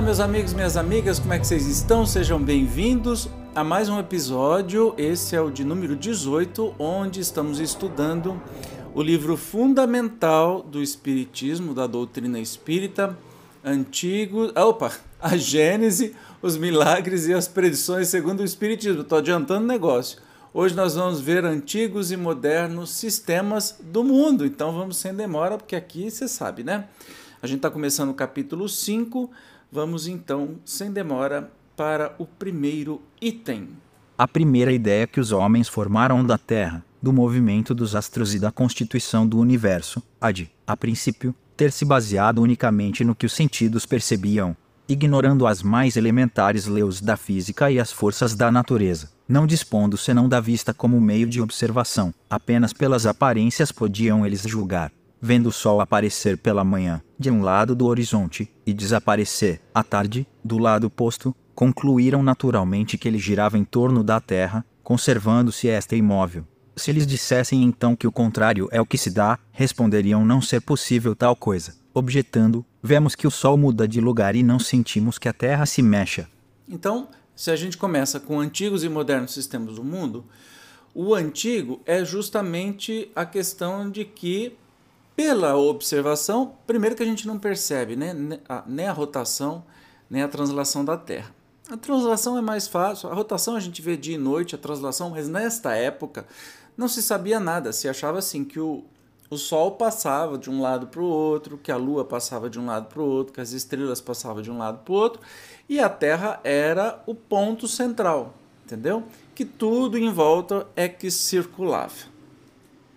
Olá, meus amigos, minhas amigas, como é que vocês estão? Sejam bem-vindos a mais um episódio. Esse é o de número 18, onde estamos estudando o livro fundamental do Espiritismo, da doutrina espírita, antigo. Opa! A Gênese, os milagres e as predições segundo o Espiritismo. Estou adiantando o negócio. Hoje nós vamos ver antigos e modernos sistemas do mundo. Então vamos sem demora, porque aqui você sabe, né? A gente está começando o capítulo 5 Vamos então, sem demora, para o primeiro item. A primeira ideia que os homens formaram da Terra, do movimento dos astros e da constituição do universo, a de, a princípio, ter se baseado unicamente no que os sentidos percebiam, ignorando as mais elementares leis da física e as forças da natureza, não dispondo senão da vista como meio de observação, apenas pelas aparências podiam eles julgar vendo o sol aparecer pela manhã, de um lado do horizonte, e desaparecer, à tarde, do lado oposto, concluíram naturalmente que ele girava em torno da Terra, conservando-se esta imóvel. Se eles dissessem então que o contrário é o que se dá, responderiam não ser possível tal coisa. Objetando, vemos que o Sol muda de lugar e não sentimos que a Terra se mexa. Então, se a gente começa com antigos e modernos sistemas do mundo, o antigo é justamente a questão de que pela observação, primeiro que a gente não percebe né, nem a rotação, nem a translação da Terra. A translação é mais fácil, a rotação a gente vê dia e noite, a translação, mas nesta época não se sabia nada, se achava assim que o, o Sol passava de um lado para o outro, que a Lua passava de um lado para o outro, que as estrelas passavam de um lado para o outro, e a Terra era o ponto central, entendeu? Que tudo em volta é que circulava.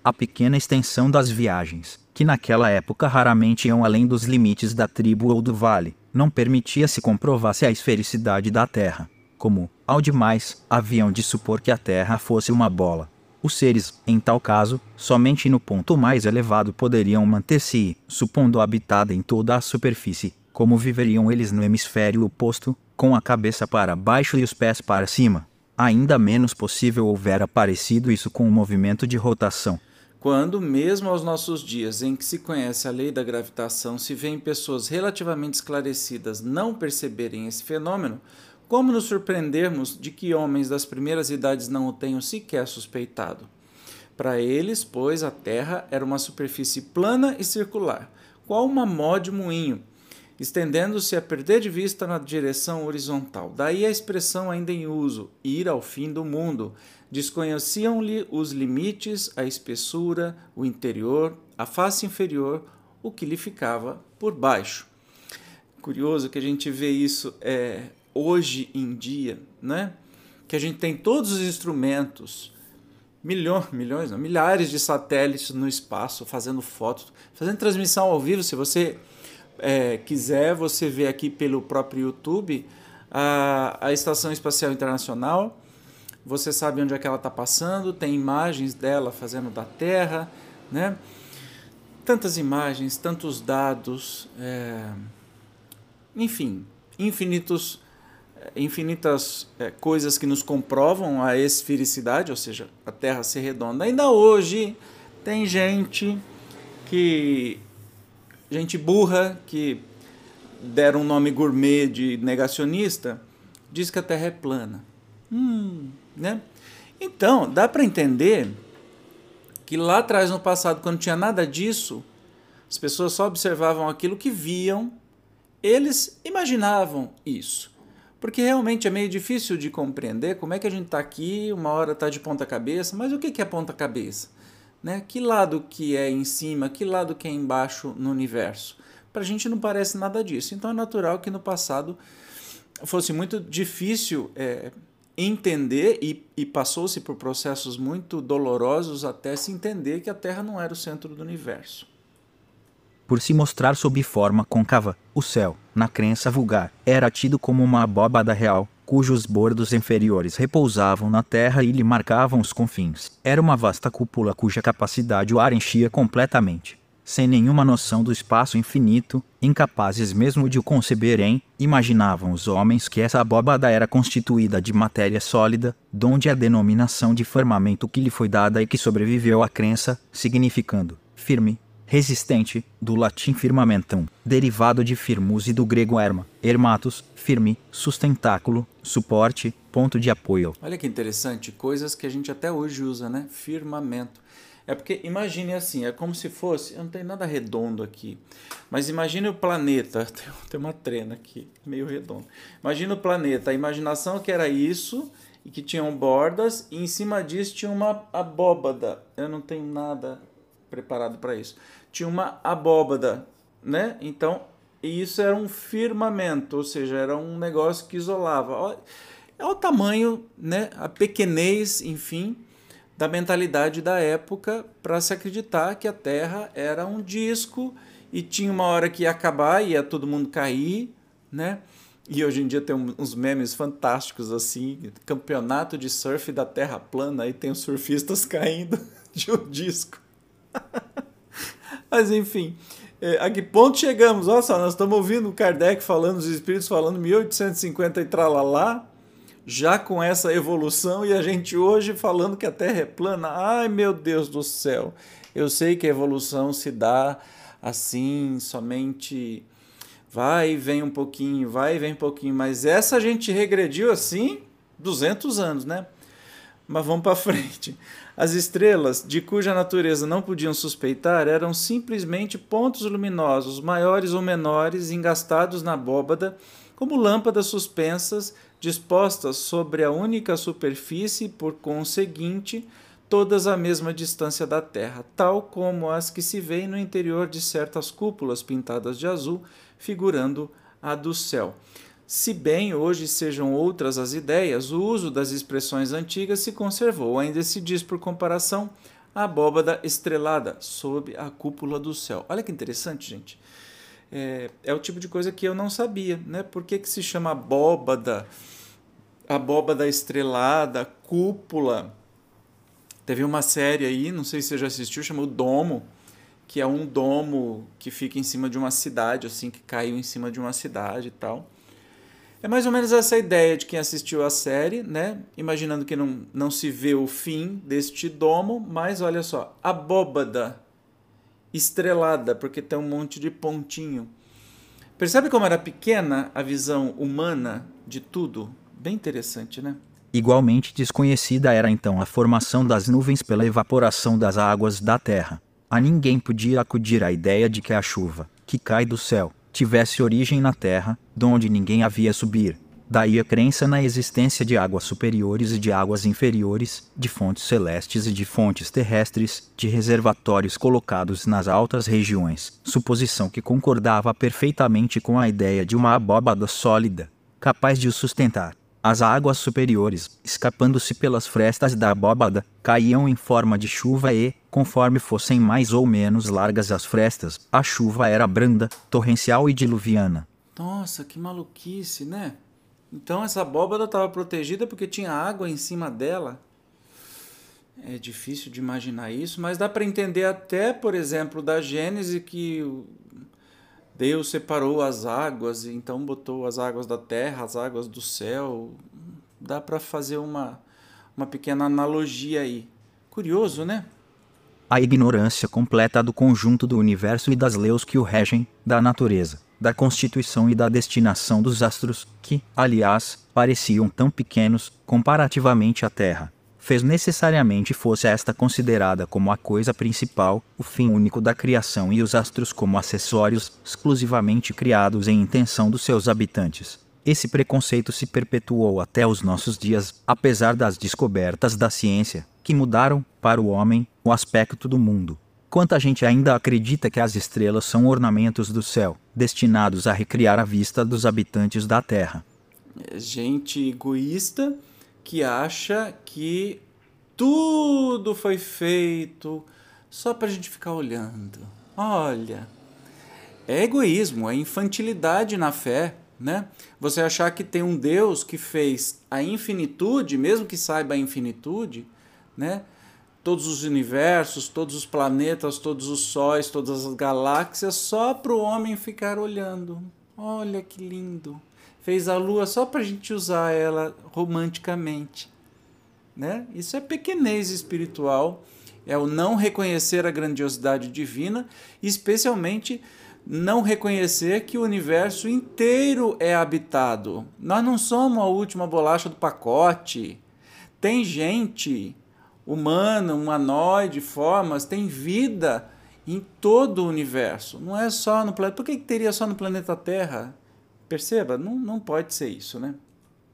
A pequena extensão das viagens que naquela época raramente iam além dos limites da tribo ou do vale, não permitia se comprovasse a esfericidade da Terra, como, ao demais, haviam de supor que a Terra fosse uma bola. Os seres, em tal caso, somente no ponto mais elevado poderiam manter-se, supondo habitada em toda a superfície, como viveriam eles no hemisfério oposto, com a cabeça para baixo e os pés para cima. Ainda menos possível houvera parecido isso com o movimento de rotação, quando, mesmo aos nossos dias em que se conhece a lei da gravitação, se vêem pessoas relativamente esclarecidas não perceberem esse fenômeno, como nos surpreendermos de que homens das primeiras idades não o tenham sequer suspeitado? Para eles, pois, a Terra era uma superfície plana e circular, qual uma mó de moinho, estendendo-se a perder de vista na direção horizontal. Daí a expressão ainda em uso, ir ao fim do mundo, Desconheciam-lhe os limites, a espessura, o interior, a face inferior, o que lhe ficava por baixo. Curioso que a gente vê isso é, hoje em dia, né? Que a gente tem todos os instrumentos, milhões, milhões, não, milhares de satélites no espaço fazendo fotos, fazendo transmissão ao vivo. Se você é, quiser, você vê aqui pelo próprio YouTube a, a Estação Espacial Internacional você sabe onde é que ela está passando, tem imagens dela fazendo da Terra, né? Tantas imagens, tantos dados, é... enfim, infinitos, infinitas é, coisas que nos comprovam a esfericidade, ou seja, a Terra ser redonda. Ainda hoje tem gente que gente burra que deram um nome gourmet de negacionista, diz que a Terra é plana. Hum, né? Então, dá para entender que lá atrás, no passado, quando tinha nada disso, as pessoas só observavam aquilo que viam, eles imaginavam isso. Porque realmente é meio difícil de compreender como é que a gente está aqui, uma hora está de ponta cabeça, mas o que é ponta cabeça? Né? Que lado que é em cima, que lado que é embaixo no universo? Para a gente não parece nada disso. Então é natural que no passado fosse muito difícil é, entender e, e passou-se por processos muito dolorosos até se entender que a Terra não era o centro do universo. Por se mostrar sob forma côncava, o céu, na crença vulgar, era tido como uma abóbada real, cujos bordos inferiores repousavam na terra e lhe marcavam os confins. Era uma vasta cúpula cuja capacidade o ar enchia completamente sem nenhuma noção do espaço infinito, incapazes mesmo de o conceberem, imaginavam os homens que essa abóbada era constituída de matéria sólida, donde a denominação de firmamento que lhe foi dada e que sobreviveu à crença, significando firme, resistente, do latim firmamentum, derivado de firmus e do grego erma, ermatus, firme, sustentáculo, suporte, ponto de apoio. Olha que interessante, coisas que a gente até hoje usa, né? Firmamento. É porque imagine assim, é como se fosse, não tem nada redondo aqui, mas imagine o planeta, tem uma trena aqui, meio redondo. Imagine o planeta, a imaginação que era isso e que tinham bordas e em cima disso tinha uma abóbada. Eu não tenho nada preparado para isso. Tinha uma abóbada, né? Então, isso era um firmamento, ou seja, era um negócio que isolava. É o tamanho, né? A pequenez, enfim, da mentalidade da época para se acreditar que a Terra era um disco e tinha uma hora que ia acabar e ia todo mundo cair, né? E hoje em dia tem uns memes fantásticos assim, campeonato de surf da Terra plana, aí tem os surfistas caindo de um disco. Mas enfim, é, a que ponto chegamos? Olha só, nós estamos ouvindo o Kardec falando, os espíritos falando 1850 e tralalá, já com essa evolução e a gente hoje falando que a Terra é plana. Ai, meu Deus do céu. Eu sei que a evolução se dá assim, somente vai e vem um pouquinho, vai e vem um pouquinho, mas essa a gente regrediu assim 200 anos, né? Mas vamos para frente. As estrelas, de cuja natureza não podiam suspeitar, eram simplesmente pontos luminosos, maiores ou menores, engastados na abóbada, como lâmpadas suspensas dispostas sobre a única superfície, por conseguinte, todas à mesma distância da Terra, tal como as que se veem no interior de certas cúpulas pintadas de azul, figurando a do céu. Se bem hoje sejam outras as ideias, o uso das expressões antigas se conservou. Ainda se diz, por comparação, a abóbada estrelada sob a cúpula do céu. Olha que interessante, gente. É, é o tipo de coisa que eu não sabia, né? Por que, que se chama abóbada? abóbada estrelada, cúpula. Teve uma série aí, não sei se você já assistiu, chamou Domo, que é um domo que fica em cima de uma cidade, assim, que caiu em cima de uma cidade e tal. É mais ou menos essa ideia de quem assistiu a série, né? Imaginando que não, não se vê o fim deste domo, mas olha só, abóbada estrelada, porque tem um monte de pontinho. Percebe como era pequena a visão humana de tudo? Bem interessante, né? Igualmente desconhecida era então a formação das nuvens pela evaporação das águas da terra. A ninguém podia acudir a ideia de que a chuva, que cai do céu, tivesse origem na terra, donde ninguém havia subir. Daí a crença na existência de águas superiores e de águas inferiores, de fontes celestes e de fontes terrestres, de reservatórios colocados nas altas regiões, suposição que concordava perfeitamente com a ideia de uma abóbada sólida, capaz de o sustentar. As águas superiores, escapando-se pelas frestas da abóbada, caíam em forma de chuva e, conforme fossem mais ou menos largas as frestas, a chuva era branda, torrencial e diluviana. Nossa, que maluquice, né? Então essa abóbada estava protegida porque tinha água em cima dela. É difícil de imaginar isso, mas dá para entender até, por exemplo, da Gênese que Deus separou as águas, então botou as águas da terra, as águas do céu. Dá para fazer uma, uma pequena analogia aí. Curioso, né? A ignorância completa do conjunto do universo e das leis que o regem, da natureza, da constituição e da destinação dos astros, que, aliás, pareciam tão pequenos comparativamente à Terra fez necessariamente fosse esta considerada como a coisa principal, o fim único da criação e os astros como acessórios exclusivamente criados em intenção dos seus habitantes. Esse preconceito se perpetuou até os nossos dias, apesar das descobertas da ciência, que mudaram, para o homem, o aspecto do mundo. Quanta gente ainda acredita que as estrelas são ornamentos do céu, destinados a recriar a vista dos habitantes da Terra. É gente egoísta que acha que tudo foi feito só para a gente ficar olhando. Olha, é egoísmo, é infantilidade na fé, né? Você achar que tem um Deus que fez a infinitude, mesmo que saiba a infinitude, né? Todos os universos, todos os planetas, todos os sóis, todas as galáxias, só para o homem ficar olhando. Olha que lindo. Fez a lua só para a gente usar ela romanticamente. Né? Isso é pequenez espiritual, é o não reconhecer a grandiosidade divina, especialmente não reconhecer que o universo inteiro é habitado. Nós não somos a última bolacha do pacote. Tem gente humana, humanoide, formas, tem vida em todo o universo. Não é só no planeta. Por que teria só no planeta Terra? Perceba, não, não pode ser isso, né?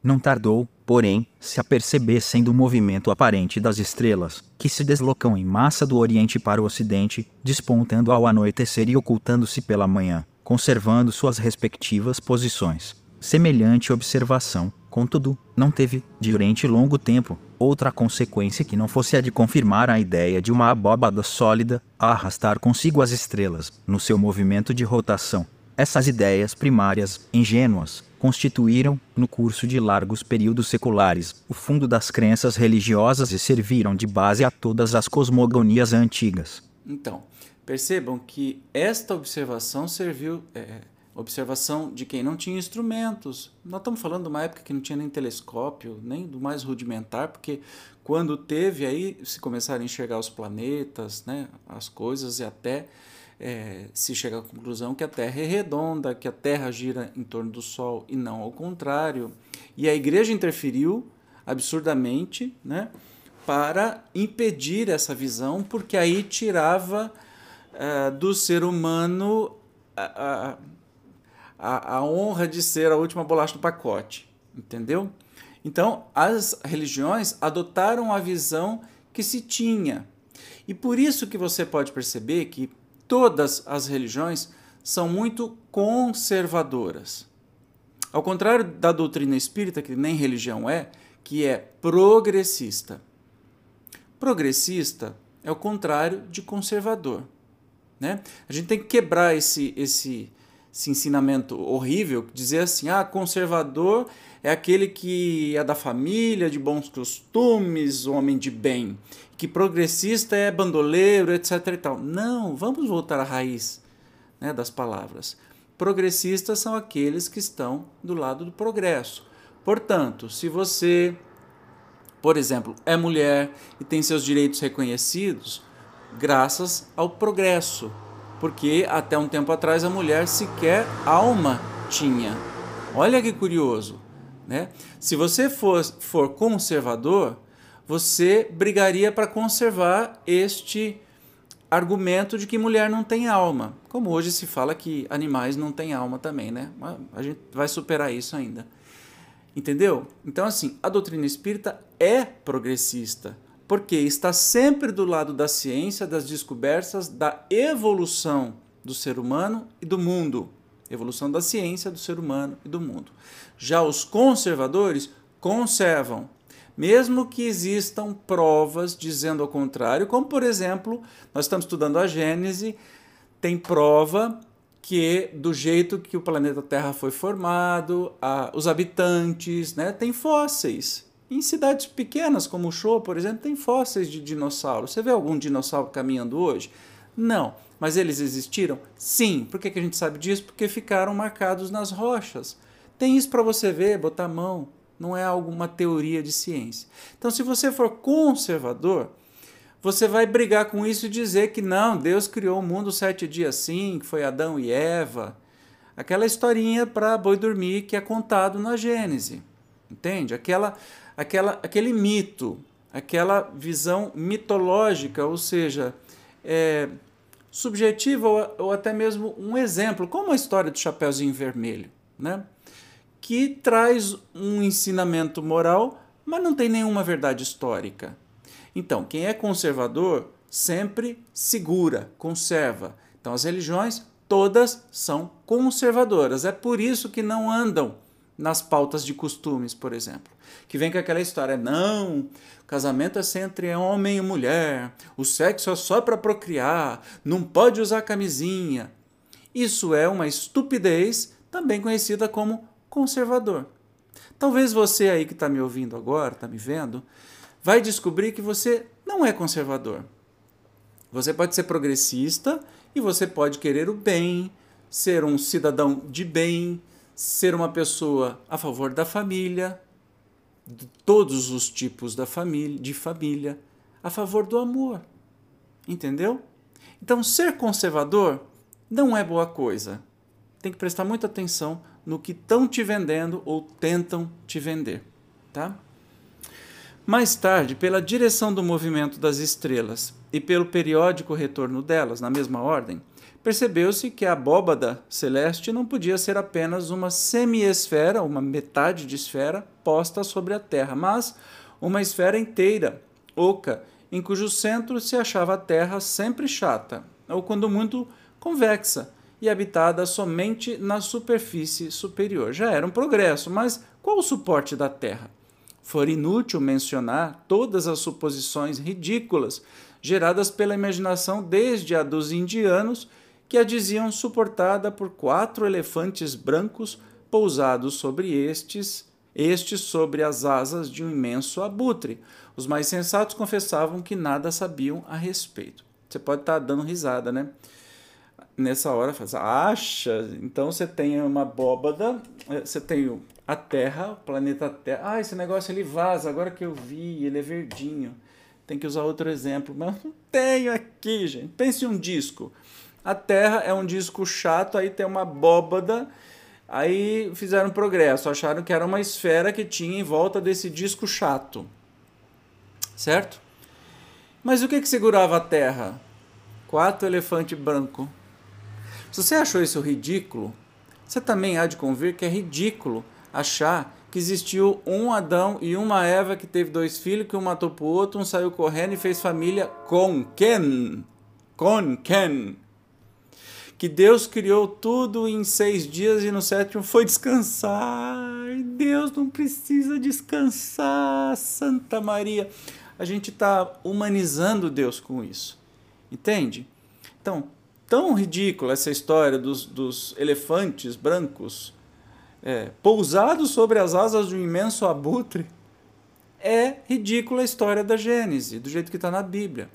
Não tardou, porém, se apercebessem do movimento aparente das estrelas, que se deslocam em massa do Oriente para o Ocidente, despontando ao anoitecer e ocultando-se pela manhã, conservando suas respectivas posições. Semelhante observação, contudo, não teve, durante longo tempo, outra consequência que não fosse a de confirmar a ideia de uma abóbada sólida a arrastar consigo as estrelas, no seu movimento de rotação. Essas ideias primárias, ingênuas, constituíram, no curso de largos períodos seculares, o fundo das crenças religiosas e serviram de base a todas as cosmogonias antigas. Então, percebam que esta observação serviu. É, observação de quem não tinha instrumentos. Nós estamos falando de uma época que não tinha nem telescópio, nem do mais rudimentar, porque quando teve aí se começaram a enxergar os planetas, né, as coisas e até é, se chega à conclusão que a Terra é redonda, que a Terra gira em torno do Sol e não ao contrário. E a igreja interferiu absurdamente né, para impedir essa visão, porque aí tirava uh, do ser humano a, a, a honra de ser a última bolacha do pacote. Entendeu? Então, as religiões adotaram a visão que se tinha. E por isso que você pode perceber que todas as religiões são muito conservadoras. Ao contrário da doutrina espírita, que nem religião é, que é progressista. Progressista é o contrário de conservador. Né? A gente tem que quebrar esse, esse, esse ensinamento horrível, dizer assim, ah, conservador é aquele que é da família, de bons costumes, homem de bem que progressista é bandoleiro, etc. E tal. Não, vamos voltar à raiz né, das palavras. Progressistas são aqueles que estão do lado do progresso. Portanto, se você, por exemplo, é mulher e tem seus direitos reconhecidos, graças ao progresso, porque até um tempo atrás a mulher sequer alma tinha. Olha que curioso, né? Se você for, for conservador, você brigaria para conservar este argumento de que mulher não tem alma. Como hoje se fala que animais não têm alma também, né? A gente vai superar isso ainda. Entendeu? Então, assim, a doutrina espírita é progressista, porque está sempre do lado da ciência, das descobertas, da evolução do ser humano e do mundo. Evolução da ciência, do ser humano e do mundo. Já os conservadores conservam mesmo que existam provas dizendo ao contrário, como por exemplo, nós estamos estudando a Gênese, tem prova que do jeito que o planeta Terra foi formado, a, os habitantes, né, tem fósseis. Em cidades pequenas como o Show, por exemplo, tem fósseis de dinossauro. Você vê algum dinossauro caminhando hoje? Não. Mas eles existiram? Sim. Por que, que a gente sabe disso? Porque ficaram marcados nas rochas. Tem isso para você ver, botar a mão não é alguma teoria de ciência. Então, se você for conservador, você vai brigar com isso e dizer que não, Deus criou o mundo sete dias sim, que foi Adão e Eva. Aquela historinha para boi dormir que é contado na Gênese. Entende? Aquela, aquela, aquele mito, aquela visão mitológica, ou seja, é, subjetiva ou, ou até mesmo um exemplo, como a história do Chapeuzinho Vermelho, né? que traz um ensinamento moral, mas não tem nenhuma verdade histórica. Então, quem é conservador sempre segura, conserva. Então, as religiões todas são conservadoras. É por isso que não andam nas pautas de costumes, por exemplo. Que vem com aquela história, não, casamento é sempre entre homem e mulher, o sexo é só para procriar, não pode usar camisinha. Isso é uma estupidez, também conhecida como conservador. Talvez você aí que está me ouvindo agora, está me vendo, vai descobrir que você não é conservador. Você pode ser progressista e você pode querer o bem, ser um cidadão de bem, ser uma pessoa a favor da família, de todos os tipos da família, de família, a favor do amor. Entendeu? Então, ser conservador não é boa coisa. Tem que prestar muita atenção no que estão te vendendo ou tentam te vender, tá? Mais tarde, pela direção do movimento das estrelas e pelo periódico retorno delas, na mesma ordem, percebeu-se que a abóbada celeste não podia ser apenas uma semiesfera, uma metade de esfera, posta sobre a Terra, mas uma esfera inteira, oca, em cujo centro se achava a Terra sempre chata, ou quando muito convexa, e habitada somente na superfície superior. Já era um progresso, mas qual o suporte da Terra? For inútil mencionar todas as suposições ridículas geradas pela imaginação desde a dos indianos, que a diziam suportada por quatro elefantes brancos pousados sobre estes, estes sobre as asas de um imenso abutre. Os mais sensatos confessavam que nada sabiam a respeito. Você pode estar dando risada, né? nessa hora faz, acha, então você tem uma abóbada, eh, você tem a Terra, o planeta Terra. Ah, esse negócio ele vaza, agora que eu vi, ele é verdinho. Tem que usar outro exemplo, mas não tenho aqui, gente. Pense em um disco. A Terra é um disco chato, aí tem uma abóbada, aí fizeram progresso, acharam que era uma esfera que tinha em volta desse disco chato. Certo? Mas o que que segurava a Terra? Quatro elefantes brancos se você achou isso ridículo, você também há de convir que é ridículo achar que existiu um Adão e uma Eva que teve dois filhos, que um matou pro outro, um saiu correndo e fez família com quem? Com quem? Que Deus criou tudo em seis dias e no sétimo foi descansar. Deus não precisa descansar, Santa Maria. A gente está humanizando Deus com isso. Entende? Então, tão ridícula essa história dos, dos elefantes brancos é, pousados sobre as asas de um imenso abutre. É ridícula a história da Gênese, do jeito que está na Bíblia.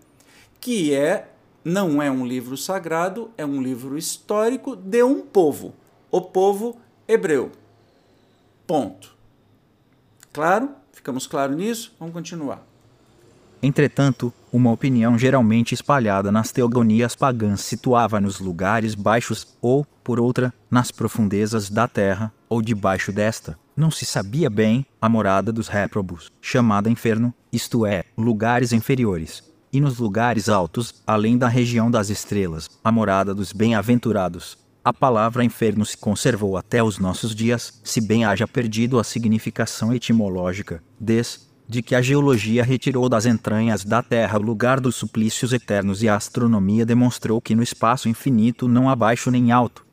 Que é, não é um livro sagrado, é um livro histórico de um povo, o povo hebreu. Ponto. Claro? Ficamos claros nisso? Vamos continuar. Entretanto, uma opinião geralmente espalhada nas teogonias pagãs situava nos lugares baixos ou, por outra, nas profundezas da terra ou debaixo desta. Não se sabia bem a morada dos réprobos, chamada inferno, isto é, lugares inferiores. E nos lugares altos, além da região das estrelas, a morada dos bem-aventurados. A palavra inferno se conservou até os nossos dias, se bem haja perdido a significação etimológica, des de que a geologia retirou das entranhas da Terra o lugar dos suplícios eternos e a astronomia demonstrou que no espaço infinito não há baixo nem alto.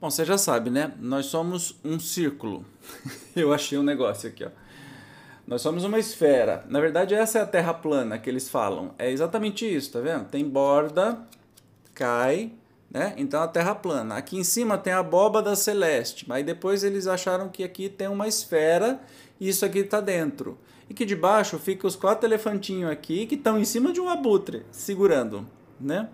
Bom, você já sabe, né? Nós somos um círculo. Eu achei um negócio aqui, ó. Nós somos uma esfera. Na verdade, essa é a Terra plana que eles falam. É exatamente isso, tá vendo? Tem borda, cai, né? Então a Terra plana. Aqui em cima tem a abóbada celeste. Mas depois eles acharam que aqui tem uma esfera e isso aqui está dentro e que debaixo fica os quatro elefantinhos aqui que estão em cima de um abutre, segurando, né?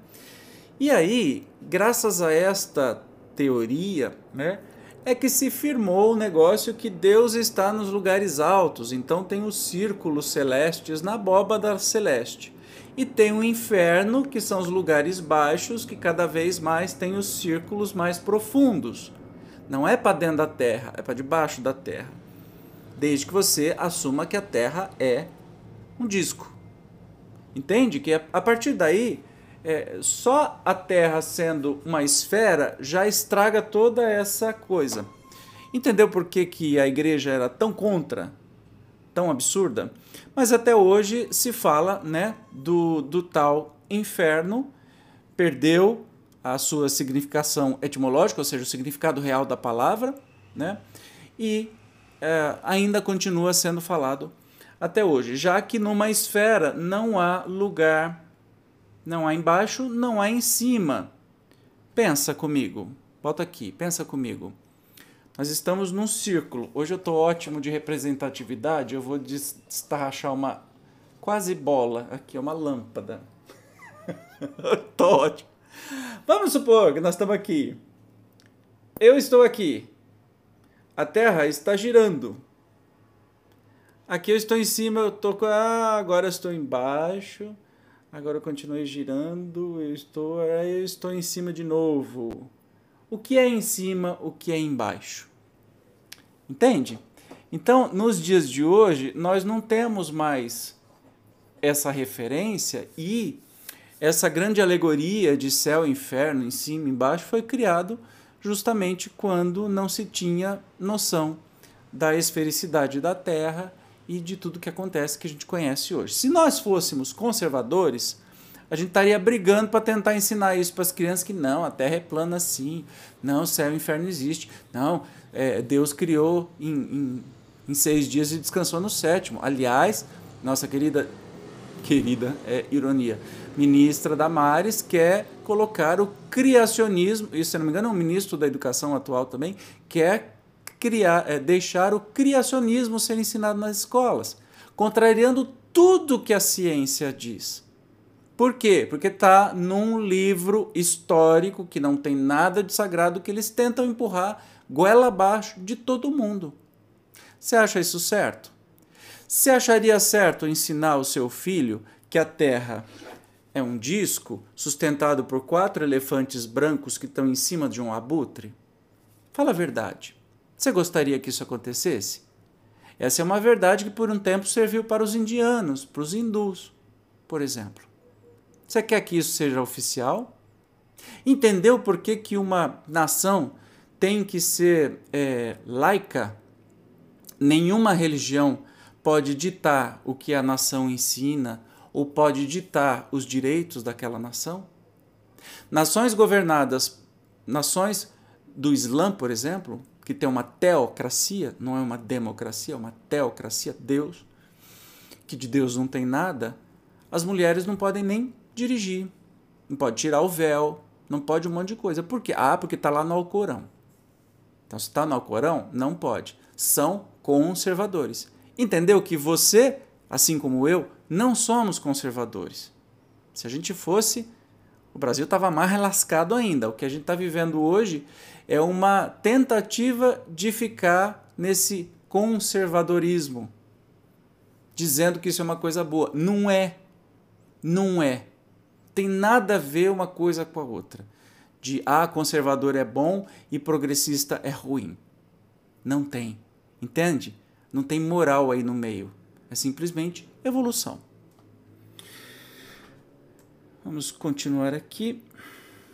E aí, graças a esta teoria, né, é que se firmou o negócio que Deus está nos lugares altos, então tem os círculos celestes na abóbada celeste. E tem o inferno, que são os lugares baixos, que cada vez mais tem os círculos mais profundos. Não é para dentro da terra, é para debaixo da terra desde que você assuma que a Terra é um disco. Entende? Que a partir daí, é, só a Terra sendo uma esfera já estraga toda essa coisa. Entendeu por que, que a igreja era tão contra, tão absurda? Mas até hoje se fala né, do, do tal inferno, perdeu a sua significação etimológica, ou seja, o significado real da palavra, né? e é, ainda continua sendo falado até hoje, já que numa esfera não há lugar, não há embaixo, não há em cima. Pensa comigo, volta aqui, pensa comigo. Nós estamos num círculo. Hoje eu estou ótimo de representatividade. Eu vou destarrachar uma quase bola. Aqui é uma lâmpada. Estou ótimo. Vamos supor que nós estamos aqui. Eu estou aqui. A Terra está girando. Aqui eu estou em cima, eu estou ah, agora eu estou embaixo. Agora eu continuei girando, eu estou, eu estou em cima de novo. O que é em cima, o que é embaixo? Entende? Então, nos dias de hoje, nós não temos mais essa referência e essa grande alegoria de céu e inferno, em cima e embaixo, foi criado justamente quando não se tinha noção da esfericidade da Terra e de tudo que acontece que a gente conhece hoje. Se nós fôssemos conservadores, a gente estaria brigando para tentar ensinar isso para as crianças que não, a Terra é plana sim, não, céu e inferno existe, não, é, Deus criou em, em, em, seis dias e descansou no sétimo. Aliás, nossa querida, querida, é ironia, ministra Damares quer colocar o criacionismo, isso se não me engano é um ministro da educação atual também, quer criar, é, deixar o criacionismo ser ensinado nas escolas, contrariando tudo que a ciência diz. Por quê? Porque está num livro histórico que não tem nada de sagrado que eles tentam empurrar goela abaixo de todo mundo. Você acha isso certo? Você acharia certo ensinar o seu filho que a Terra é um disco sustentado por quatro elefantes brancos que estão em cima de um abutre? Fala a verdade. Você gostaria que isso acontecesse? Essa é uma verdade que por um tempo serviu para os indianos, para os hindus, por exemplo. Você quer que isso seja oficial? Entendeu por que, que uma nação tem que ser é, laica? Nenhuma religião pode ditar o que a nação ensina ou pode ditar os direitos daquela nação? Nações governadas, nações do Islã, por exemplo, que tem uma teocracia, não é uma democracia, é uma teocracia, Deus, que de Deus não tem nada, as mulheres não podem nem dirigir, não pode tirar o véu, não pode um monte de coisa. Por quê? Ah, porque está lá no Alcorão. Então, se está no Alcorão, não pode. São conservadores. Entendeu que você, assim como eu, não somos conservadores. Se a gente fosse, o Brasil estava mais lascado ainda. O que a gente está vivendo hoje é uma tentativa de ficar nesse conservadorismo, dizendo que isso é uma coisa boa. Não é. Não é. Tem nada a ver uma coisa com a outra. De ah, conservador é bom e progressista é ruim. Não tem. Entende? Não tem moral aí no meio. É simplesmente evolução. Vamos continuar aqui.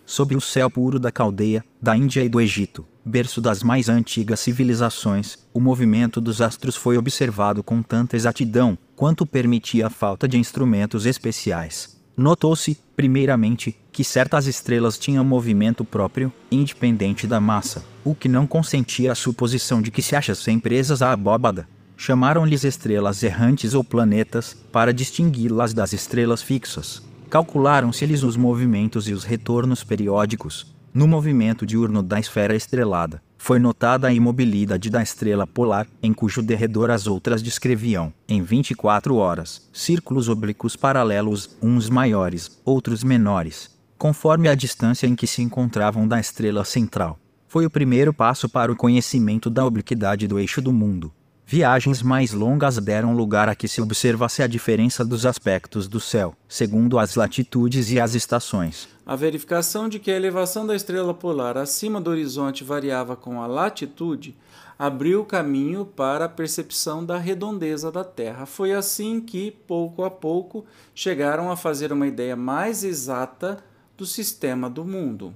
Sob o céu puro da Caldeia, da Índia e do Egito, berço das mais antigas civilizações, o movimento dos astros foi observado com tanta exatidão quanto permitia a falta de instrumentos especiais. Notou-se, primeiramente, que certas estrelas tinham movimento próprio, independente da massa, o que não consentia a suposição de que se achassem presas à abóbada. Chamaram-lhes estrelas errantes ou planetas, para distingui-las das estrelas fixas. Calcularam-se-lhes os movimentos e os retornos periódicos. No movimento diurno da esfera estrelada, foi notada a imobilidade da estrela polar, em cujo derredor as outras descreviam, em 24 horas, círculos oblíquos paralelos, uns maiores, outros menores, conforme a distância em que se encontravam da estrela central. Foi o primeiro passo para o conhecimento da obliquidade do eixo do mundo. Viagens mais longas deram lugar a que se observasse a diferença dos aspectos do céu, segundo as latitudes e as estações. A verificação de que a elevação da estrela polar acima do horizonte variava com a latitude abriu o caminho para a percepção da redondeza da Terra. Foi assim que, pouco a pouco, chegaram a fazer uma ideia mais exata do sistema do mundo.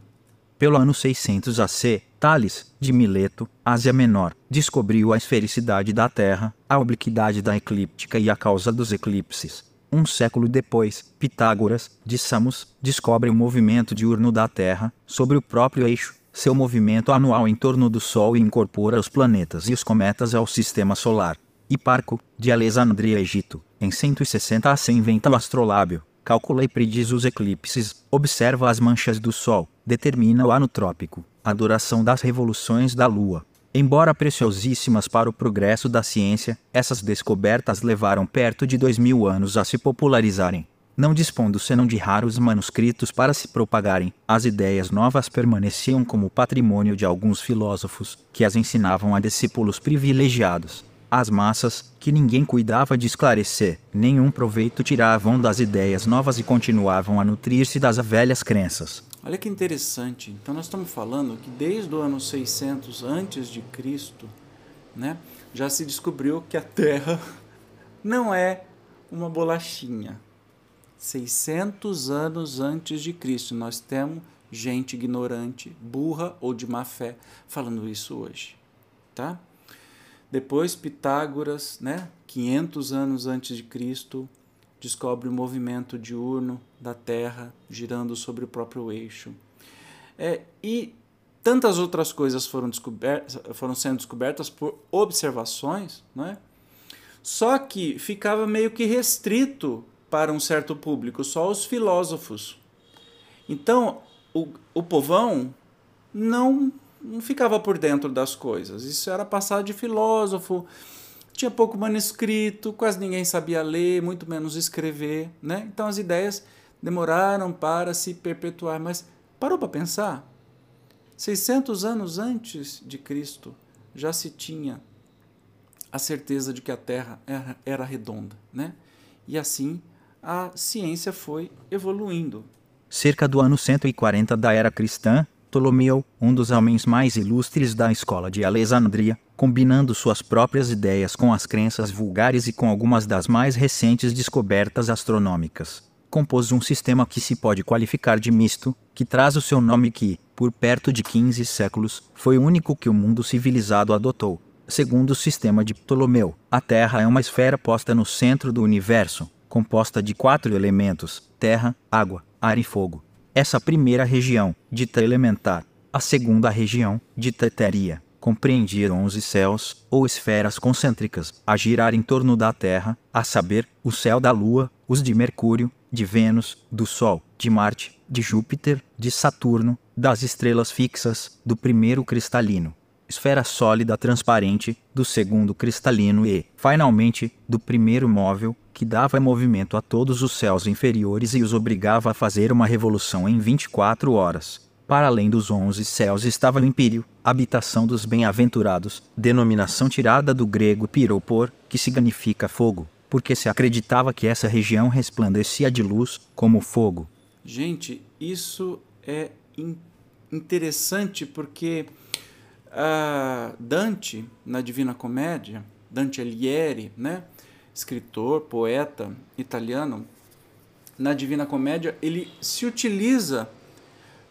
Pelo ano 600 AC, Tales, de Mileto, Ásia Menor, descobriu a esfericidade da Terra, a obliquidade da eclíptica e a causa dos eclipses. Um século depois, Pitágoras, de Samos, descobre o movimento diurno da Terra, sobre o próprio eixo, seu movimento anual em torno do Sol e incorpora os planetas e os cometas ao sistema solar. Hiparco, de Alexandria, Egito, em 160 a 100 inventa o astrolábio, calcula e prediz os eclipses, observa as manchas do Sol, determina o ano trópico, a duração das revoluções da Lua. Embora preciosíssimas para o progresso da ciência, essas descobertas levaram perto de dois mil anos a se popularizarem. Não dispondo senão de raros manuscritos para se propagarem, as ideias novas permaneciam como patrimônio de alguns filósofos, que as ensinavam a discípulos privilegiados. As massas, que ninguém cuidava de esclarecer, nenhum proveito tiravam das ideias novas e continuavam a nutrir-se das velhas crenças. Olha que interessante. Então nós estamos falando que desde o ano 600 antes de Cristo, né, já se descobriu que a Terra não é uma bolachinha. 600 anos antes de Cristo, nós temos gente ignorante, burra ou de má fé falando isso hoje, tá? Depois Pitágoras, né, 500 anos antes de Cristo, descobre o movimento diurno da Terra girando sobre o próprio eixo. É, e tantas outras coisas foram, foram sendo descobertas por observações, né? só que ficava meio que restrito para um certo público, só os filósofos. Então, o, o povão não, não ficava por dentro das coisas. Isso era passado de filósofo, tinha pouco manuscrito, quase ninguém sabia ler, muito menos escrever, né? Então as ideias demoraram para se perpetuar, mas parou para pensar? 600 anos antes de Cristo já se tinha a certeza de que a Terra era, era redonda, né? E assim a ciência foi evoluindo. Cerca do ano 140 da era cristã, Ptolomeu, um dos homens mais ilustres da escola de Alexandria, combinando suas próprias ideias com as crenças vulgares e com algumas das mais recentes descobertas astronômicas, compôs um sistema que se pode qualificar de misto, que traz o seu nome que, por perto de 15 séculos, foi o único que o mundo civilizado adotou. Segundo o sistema de Ptolomeu, a Terra é uma esfera posta no centro do universo, composta de quatro elementos: terra, água, ar e fogo. Essa primeira região, dita elementar, a segunda região, dita etérea, compreendia onze céus, ou esferas concêntricas, a girar em torno da Terra, a saber, o céu da Lua, os de Mercúrio, de Vênus, do Sol, de Marte, de Júpiter, de Saturno, das estrelas fixas, do primeiro cristalino, esfera sólida transparente, do segundo cristalino e, finalmente, do primeiro móvel, que dava movimento a todos os céus inferiores e os obrigava a fazer uma revolução em 24 horas. Para além dos onze céus estava o Império, habitação dos bem-aventurados, denominação tirada do grego piropor, que significa fogo, porque se acreditava que essa região resplandecia de luz como fogo. Gente, isso é in interessante porque uh, Dante, na Divina Comédia, Dante Alighieri, né? Escritor, poeta italiano, na Divina Comédia, ele se utiliza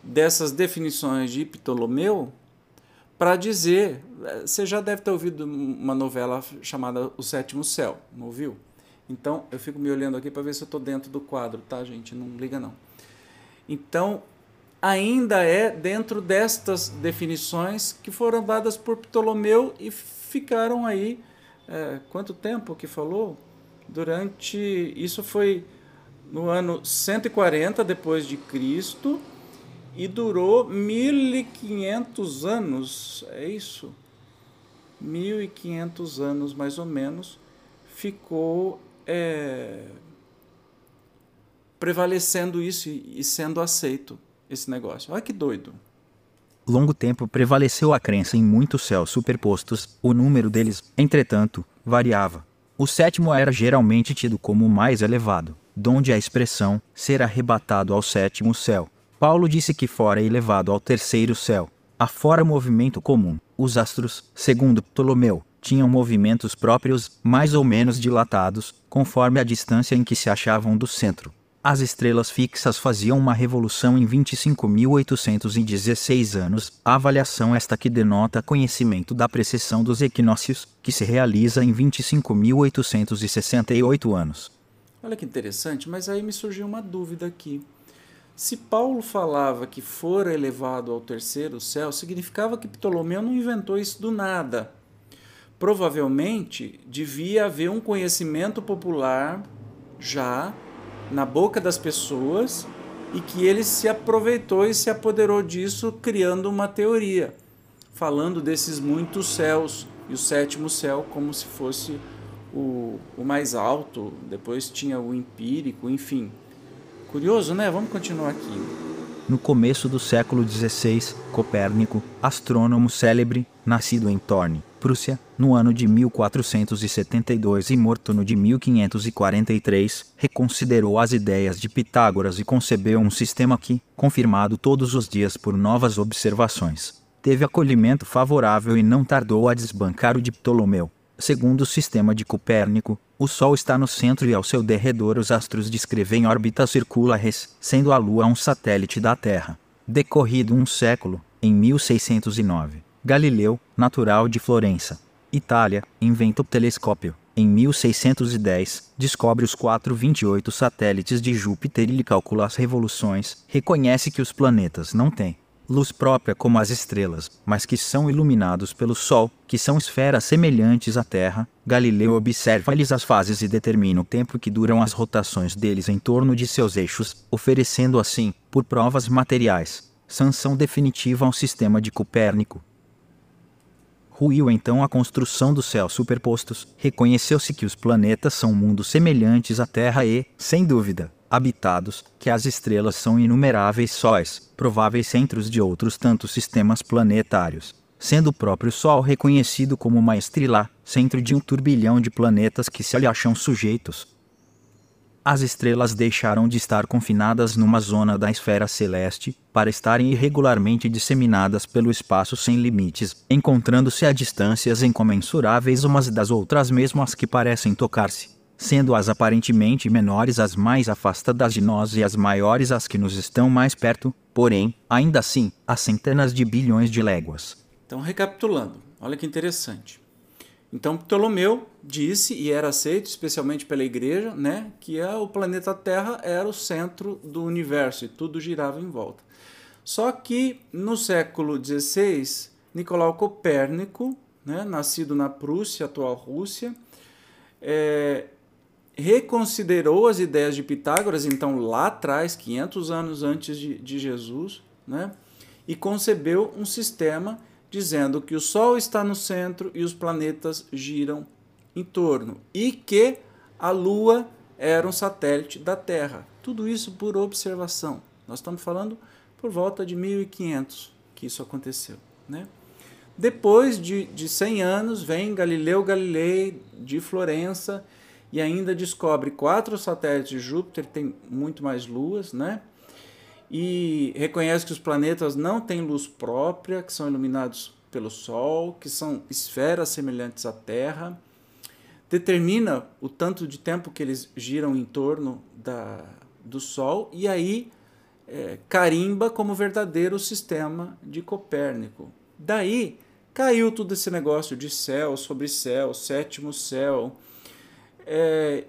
dessas definições de Ptolomeu para dizer, você já deve ter ouvido uma novela chamada O Sétimo Céu, não ouviu? Então, eu fico me olhando aqui para ver se eu estou dentro do quadro, tá, gente? Não liga não. Então, ainda é dentro destas definições que foram dadas por Ptolomeu e ficaram aí é, quanto tempo que falou? Durante isso foi no ano 140 depois de Cristo e durou 1500 anos, é isso? 1500 anos mais ou menos ficou é, prevalecendo isso e, sendo aceito esse negócio. Olha que doido longo tempo prevaleceu a crença em muitos céus superpostos, o número deles, entretanto, variava. O sétimo era geralmente tido como o mais elevado, donde a expressão ser arrebatado ao sétimo céu. Paulo disse que fora elevado ao terceiro céu. Afora movimento comum, os astros, segundo Ptolomeu, tinham movimentos próprios, mais ou menos dilatados, conforme a distância em que se achavam do centro. As estrelas fixas faziam uma revolução em 25.816 anos, avaliação esta que denota conhecimento da precessão dos equinócios, que se realiza em 25.868 anos. Olha que interessante, mas aí me surgiu uma dúvida aqui. Se Paulo falava que fora elevado ao terceiro céu, significava que Ptolomeu não inventou isso do nada. Provavelmente devia haver um conhecimento popular já na boca das pessoas e que ele se aproveitou e se apoderou disso criando uma teoria, falando desses muitos céus e o sétimo céu como se fosse o, o mais alto, depois tinha o empírico, enfim. Curioso, né? Vamos continuar aqui. No começo do século XVI, Copérnico, astrônomo célebre, nascido em Torne, Prússia, no ano de 1472 e morto no de 1543, reconsiderou as ideias de Pitágoras e concebeu um sistema que, confirmado todos os dias por novas observações, teve acolhimento favorável e não tardou a desbancar o de Ptolomeu. Segundo o sistema de Copérnico, o Sol está no centro e ao seu derredor os astros descrevem órbita circulares, sendo a Lua um satélite da Terra. Decorrido um século, em 1609, Galileu, natural de Florença, Itália, inventa o telescópio. Em 1610, descobre os 428 satélites de Júpiter e lhe calcula as revoluções. Reconhece que os planetas não têm luz própria como as estrelas, mas que são iluminados pelo Sol, que são esferas semelhantes à Terra. Galileu observa-lhes as fases e determina o tempo que duram as rotações deles em torno de seus eixos, oferecendo assim, por provas materiais, sanção definitiva ao sistema de Copérnico, ruiu então a construção dos céus superpostos, reconheceu-se que os planetas são mundos semelhantes à Terra e, sem dúvida, habitados, que as estrelas são inumeráveis sóis, prováveis centros de outros tantos sistemas planetários, sendo o próprio Sol reconhecido como uma estrela, centro de um turbilhão de planetas que se lhe acham sujeitos, as estrelas deixaram de estar confinadas numa zona da esfera celeste para estarem irregularmente disseminadas pelo espaço sem limites, encontrando-se a distâncias incomensuráveis umas das outras, mesmo as que parecem tocar-se, sendo as aparentemente menores as mais afastadas de nós e as maiores as que nos estão mais perto, porém, ainda assim, a centenas de bilhões de léguas. Então, recapitulando, olha que interessante. Então Ptolomeu disse e era aceito especialmente pela igreja, né, que a, o planeta Terra era o centro do universo e tudo girava em volta. Só que no século XVI, Nicolau Copérnico, né, nascido na Prússia, atual Rússia, é, reconsiderou as ideias de Pitágoras, então lá atrás, 500 anos antes de, de Jesus, né, e concebeu um sistema dizendo que o Sol está no centro e os planetas giram em torno, e que a Lua era um satélite da Terra. Tudo isso por observação. Nós estamos falando por volta de 1500 que isso aconteceu. Né? Depois de, de 100 anos, vem Galileu Galilei de Florença e ainda descobre quatro satélites de Júpiter, tem muito mais luas, né? E reconhece que os planetas não têm luz própria, que são iluminados pelo Sol, que são esferas semelhantes à Terra, determina o tanto de tempo que eles giram em torno da, do Sol e aí é, carimba como verdadeiro sistema de Copérnico. Daí caiu todo esse negócio de céu sobre céu, sétimo céu, é,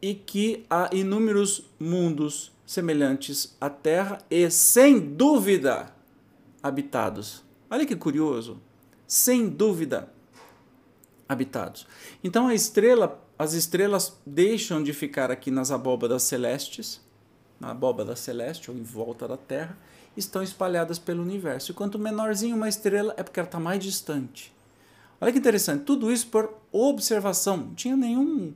e que há inúmeros mundos semelhantes à Terra e, sem dúvida, habitados. Olha que curioso. Sem dúvida, habitados. Então a estrela, as estrelas deixam de ficar aqui nas abóbadas celestes, na abóbada celeste ou em volta da Terra, estão espalhadas pelo universo. E quanto menorzinho uma estrela é porque ela está mais distante. Olha que interessante, tudo isso por observação. Não tinha nenhum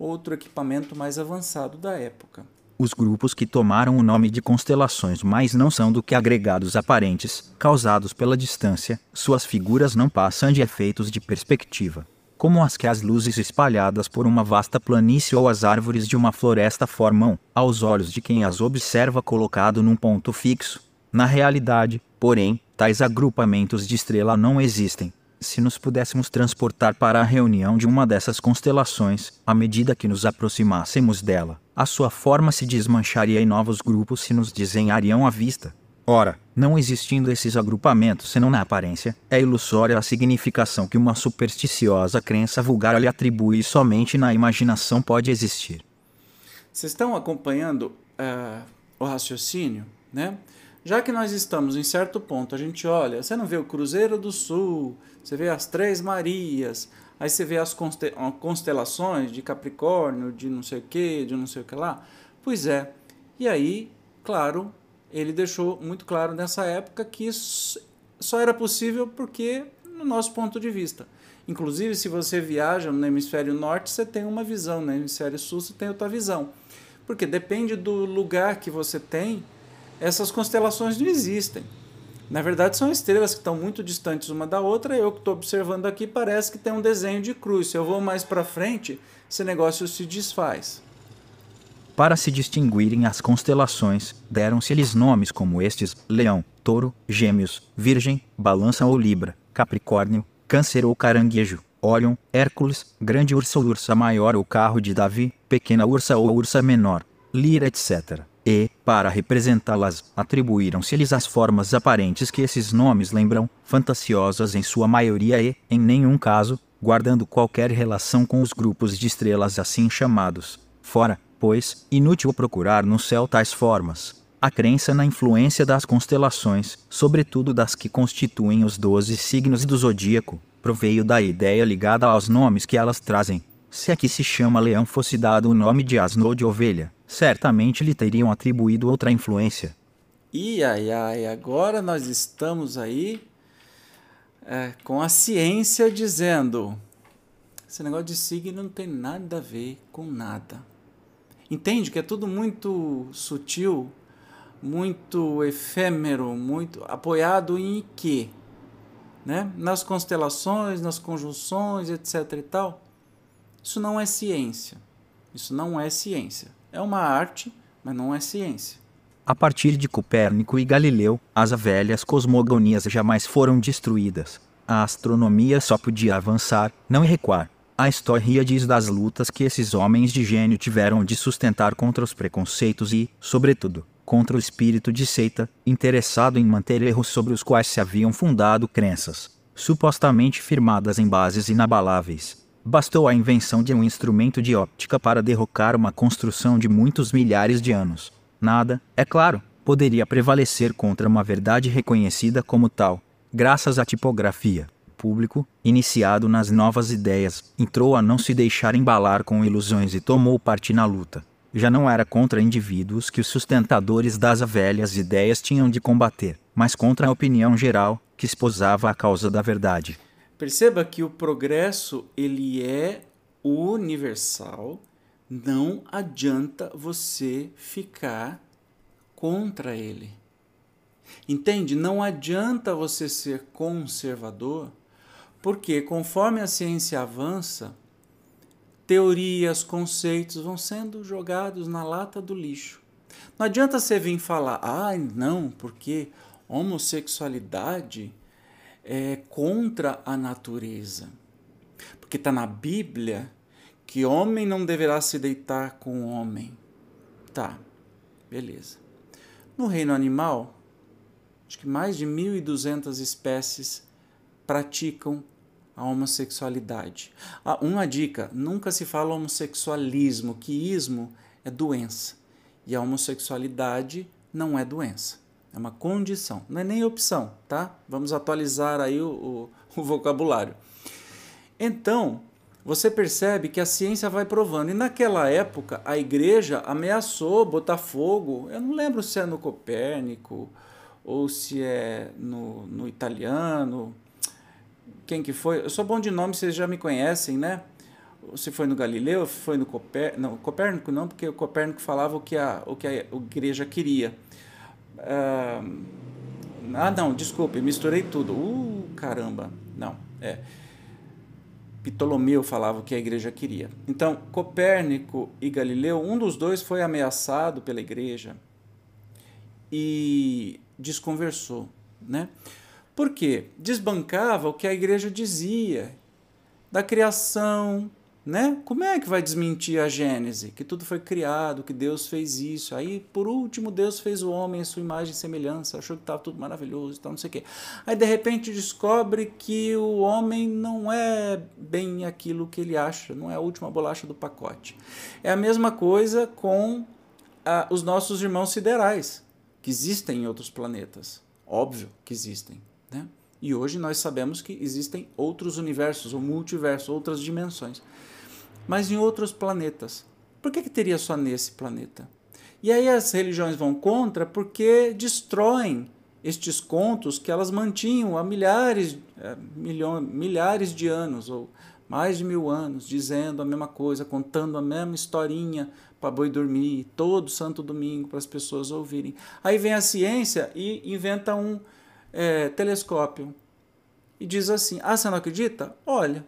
outro equipamento mais avançado da época. Os grupos que tomaram o nome de constelações mais não são do que agregados aparentes, causados pela distância, suas figuras não passam de efeitos de perspectiva, como as que as luzes espalhadas por uma vasta planície ou as árvores de uma floresta formam, aos olhos de quem as observa colocado num ponto fixo. Na realidade, porém, tais agrupamentos de estrela não existem, Se nos pudéssemos transportar para a reunião de uma dessas constelações, à medida que nos aproximássemos dela, a sua forma se desmancharia e novos grupos se nos desenhariam à vista. Ora, não existindo esses agrupamentos senão na aparência, é ilusória a significação que uma supersticiosa crença vulgar lhe atribui e somente na imaginação pode existir. Vocês estão acompanhando uh, o raciocínio, né? Já que nós estamos em certo ponto, a gente olha, você não vê o Cruzeiro do Sul, você vê as Três Marias, aí você vê as constelações de Capricórnio, de não sei o que, de não sei o que lá. Pois é. E aí, claro, ele deixou muito claro nessa época que isso só era possível porque, no nosso ponto de vista. Inclusive, se você viaja no hemisfério norte, você tem uma visão, no hemisfério sul, você tem outra visão. Porque depende do lugar que você tem, essas constelações não existem. Na verdade, são estrelas que estão muito distantes uma da outra. Eu que estou observando aqui parece que tem um desenho de cruz. Se eu vou mais para frente, esse negócio se desfaz. Para se distinguirem as constelações, deram-se-lhes nomes como estes: Leão, Touro, Gêmeos, Virgem, Balança ou Libra, Capricórnio, Câncer ou Caranguejo, Órion, Hércules, Grande Ursa ou Ursa Maior ou Carro de Davi, Pequena Ursa ou Ursa Menor, Lira, etc e, para representá-las, atribuíram-se-lhes as formas aparentes que esses nomes lembram, fantasiosas em sua maioria e, em nenhum caso, guardando qualquer relação com os grupos de estrelas assim chamados. Fora, pois, inútil procurar no céu tais formas. A crença na influência das constelações, sobretudo das que constituem os doze signos do zodíaco, proveio da ideia ligada aos nomes que elas trazem. Se aqui se chama leão fosse dado o nome de asno de ovelha, certamente lhe teriam atribuído outra influência. E ai ai, agora nós estamos aí é, com a ciência dizendo: esse negócio de signo não tem nada a ver com nada. Entende que é tudo muito sutil, muito efêmero, muito apoiado em quê? Né? Nas constelações, nas conjunções, etc e tal. Isso não é ciência. Isso não é ciência. É uma arte, mas não é ciência. A partir de Copérnico e Galileu, as velhas cosmogonias jamais foram destruídas. A astronomia só podia avançar, não recuar. A história diz das lutas que esses homens de gênio tiveram de sustentar contra os preconceitos e, sobretudo, contra o espírito de seita, interessado em manter erros sobre os quais se haviam fundado crenças, supostamente firmadas em bases inabaláveis. Bastou a invenção de um instrumento de óptica para derrocar uma construção de muitos milhares de anos. Nada, é claro, poderia prevalecer contra uma verdade reconhecida como tal, graças à tipografia. Público, iniciado nas novas ideias, entrou a não se deixar embalar com ilusões e tomou parte na luta. Já não era contra indivíduos que os sustentadores das velhas ideias tinham de combater, mas contra a opinião geral, que esposava a causa da verdade. Perceba que o progresso ele é universal, não adianta você ficar contra ele. Entende? Não adianta você ser conservador, porque conforme a ciência avança, teorias, conceitos vão sendo jogados na lata do lixo. Não adianta você vir falar, ah, não, porque homossexualidade é, contra a natureza. Porque está na Bíblia que homem não deverá se deitar com homem. Tá, beleza. No reino animal, acho que mais de 1.200 espécies praticam a homossexualidade. Ah, uma dica: nunca se fala homossexualismo, que ismo é doença. E a homossexualidade não é doença. É uma condição, não é nem opção, tá? Vamos atualizar aí o, o, o vocabulário. Então, você percebe que a ciência vai provando. E naquela época, a igreja ameaçou botar fogo. Eu não lembro se é no Copérnico ou se é no, no italiano. Quem que foi? Eu sou bom de nome, vocês já me conhecem, né? Se foi no Galileu, foi no Copérnico. Não, Copérnico não, porque o Copérnico falava o que a, o que a igreja queria. Ah, não, desculpe, misturei tudo. Uh, caramba. Não, é. Ptolomeu falava o que a igreja queria. Então, Copérnico e Galileu, um dos dois foi ameaçado pela igreja e desconversou, né? Por quê? Desbancava o que a igreja dizia da criação, né? Como é que vai desmentir a Gênese? Que tudo foi criado, que Deus fez isso. Aí, por último, Deus fez o homem em sua imagem e semelhança, achou que estava tudo maravilhoso, tal, não sei o quê. Aí, de repente, descobre que o homem não é bem aquilo que ele acha, não é a última bolacha do pacote. É a mesma coisa com ah, os nossos irmãos siderais, que existem em outros planetas. Óbvio que existem, né? E hoje nós sabemos que existem outros universos, ou multiversos, outras dimensões mas em outros planetas. Por que, que teria só nesse planeta? E aí as religiões vão contra porque destroem estes contos que elas mantinham há milhares, é, milhões, milhares de anos, ou mais de mil anos, dizendo a mesma coisa, contando a mesma historinha para boi dormir, todo santo domingo para as pessoas ouvirem. Aí vem a ciência e inventa um é, telescópio e diz assim: Ah, você não acredita? Olha.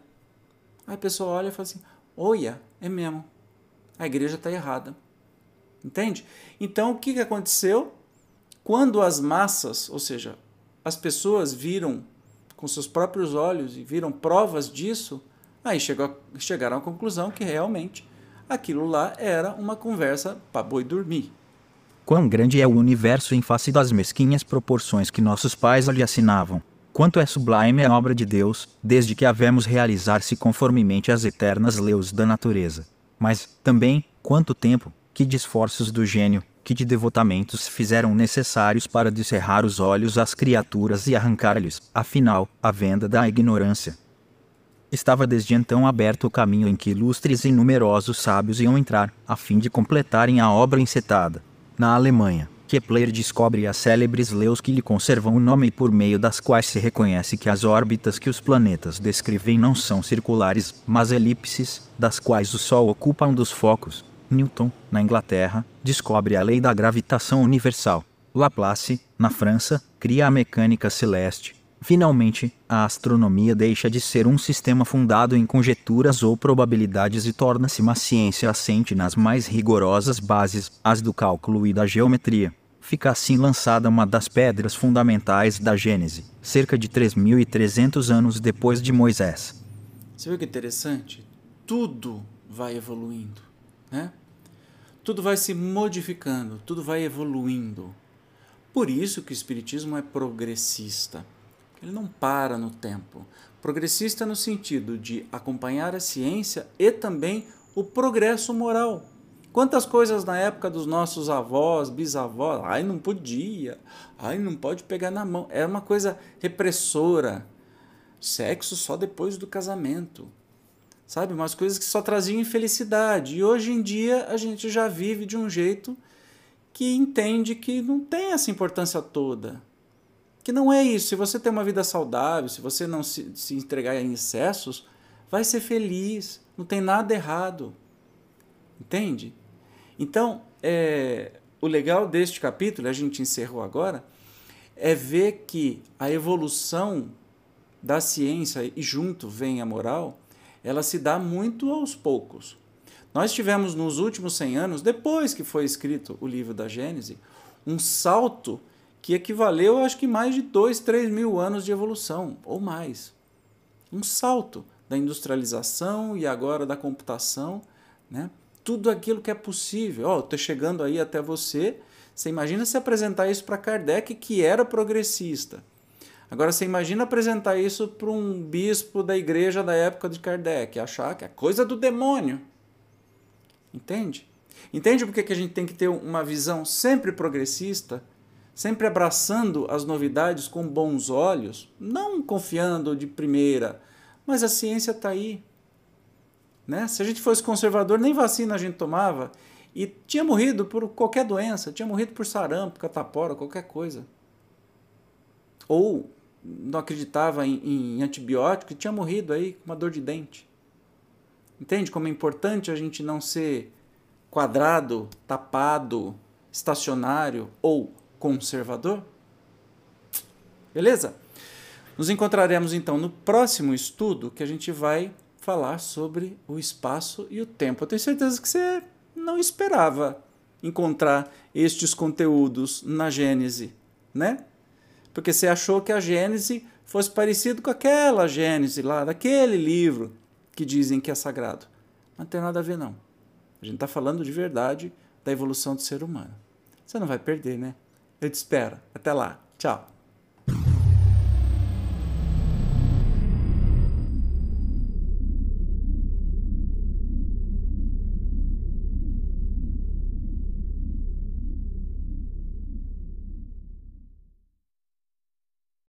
Aí a pessoa olha e fala assim: Olha, é mesmo. A igreja está errada. Entende? Então, o que, que aconteceu? Quando as massas, ou seja, as pessoas viram com seus próprios olhos e viram provas disso, aí chegou, chegaram à conclusão que realmente aquilo lá era uma conversa para boi dormir. Quão grande é o universo em face das mesquinhas proporções que nossos pais lhe assinavam. Quanto é sublime a obra de Deus, desde que havemos realizar-se conformemente às eternas leis da natureza. Mas, também, quanto tempo, que de esforços do gênio, que de devotamentos fizeram necessários para descerrar os olhos às criaturas e arrancar-lhes, afinal, a venda da ignorância. Estava desde então aberto o caminho em que ilustres e numerosos sábios iam entrar, a fim de completarem a obra encetada. Na Alemanha, Kepler descobre as célebres leis que lhe conservam o nome e por meio das quais se reconhece que as órbitas que os planetas descrevem não são circulares, mas elipses, das quais o Sol ocupa um dos focos. Newton, na Inglaterra, descobre a lei da gravitação universal. Laplace, na França, cria a mecânica celeste. Finalmente, a astronomia deixa de ser um sistema fundado em conjecturas ou probabilidades e torna-se uma ciência assente nas mais rigorosas bases, as do cálculo e da geometria fica assim lançada uma das pedras fundamentais da Gênese, cerca de 3.300 anos depois de Moisés. Você viu que interessante? Tudo vai evoluindo, né? Tudo vai se modificando, tudo vai evoluindo. Por isso que o Espiritismo é progressista. Ele não para no tempo. Progressista no sentido de acompanhar a ciência e também o progresso moral. Quantas coisas na época dos nossos avós, bisavós, ai não podia, ai não pode pegar na mão. Era uma coisa repressora. Sexo só depois do casamento. Sabe? Umas coisas que só traziam infelicidade. E hoje em dia a gente já vive de um jeito que entende que não tem essa importância toda. Que não é isso. Se você tem uma vida saudável, se você não se, se entregar em excessos, vai ser feliz. Não tem nada errado. Entende? Então, é, o legal deste capítulo, a gente encerrou agora, é ver que a evolução da ciência e junto vem a moral, ela se dá muito aos poucos. Nós tivemos nos últimos 100 anos, depois que foi escrito o livro da Gênese, um salto que equivaleu, acho que mais de 2, 3 mil anos de evolução, ou mais. Um salto da industrialização e agora da computação, né? tudo aquilo que é possível. Ó, oh, estou chegando aí até você. Você imagina se apresentar isso para Kardec, que era progressista. Agora você imagina apresentar isso para um bispo da igreja da época de Kardec, achar que é coisa do demônio. Entende? Entende porque que a gente tem que ter uma visão sempre progressista, sempre abraçando as novidades com bons olhos, não confiando de primeira, mas a ciência está aí. Né? Se a gente fosse conservador, nem vacina a gente tomava e tinha morrido por qualquer doença, tinha morrido por sarampo, catapora, qualquer coisa. Ou não acreditava em, em antibiótico e tinha morrido aí com uma dor de dente. Entende como é importante a gente não ser quadrado, tapado, estacionário ou conservador? Beleza? Nos encontraremos então no próximo estudo que a gente vai falar sobre o espaço e o tempo. Eu tenho certeza que você não esperava encontrar estes conteúdos na Gênese, né? porque você achou que a Gênese fosse parecido com aquela Gênese lá, daquele livro que dizem que é sagrado. Não tem nada a ver, não. A gente está falando de verdade da evolução do ser humano. Você não vai perder, né? Eu te espero. Até lá. Tchau.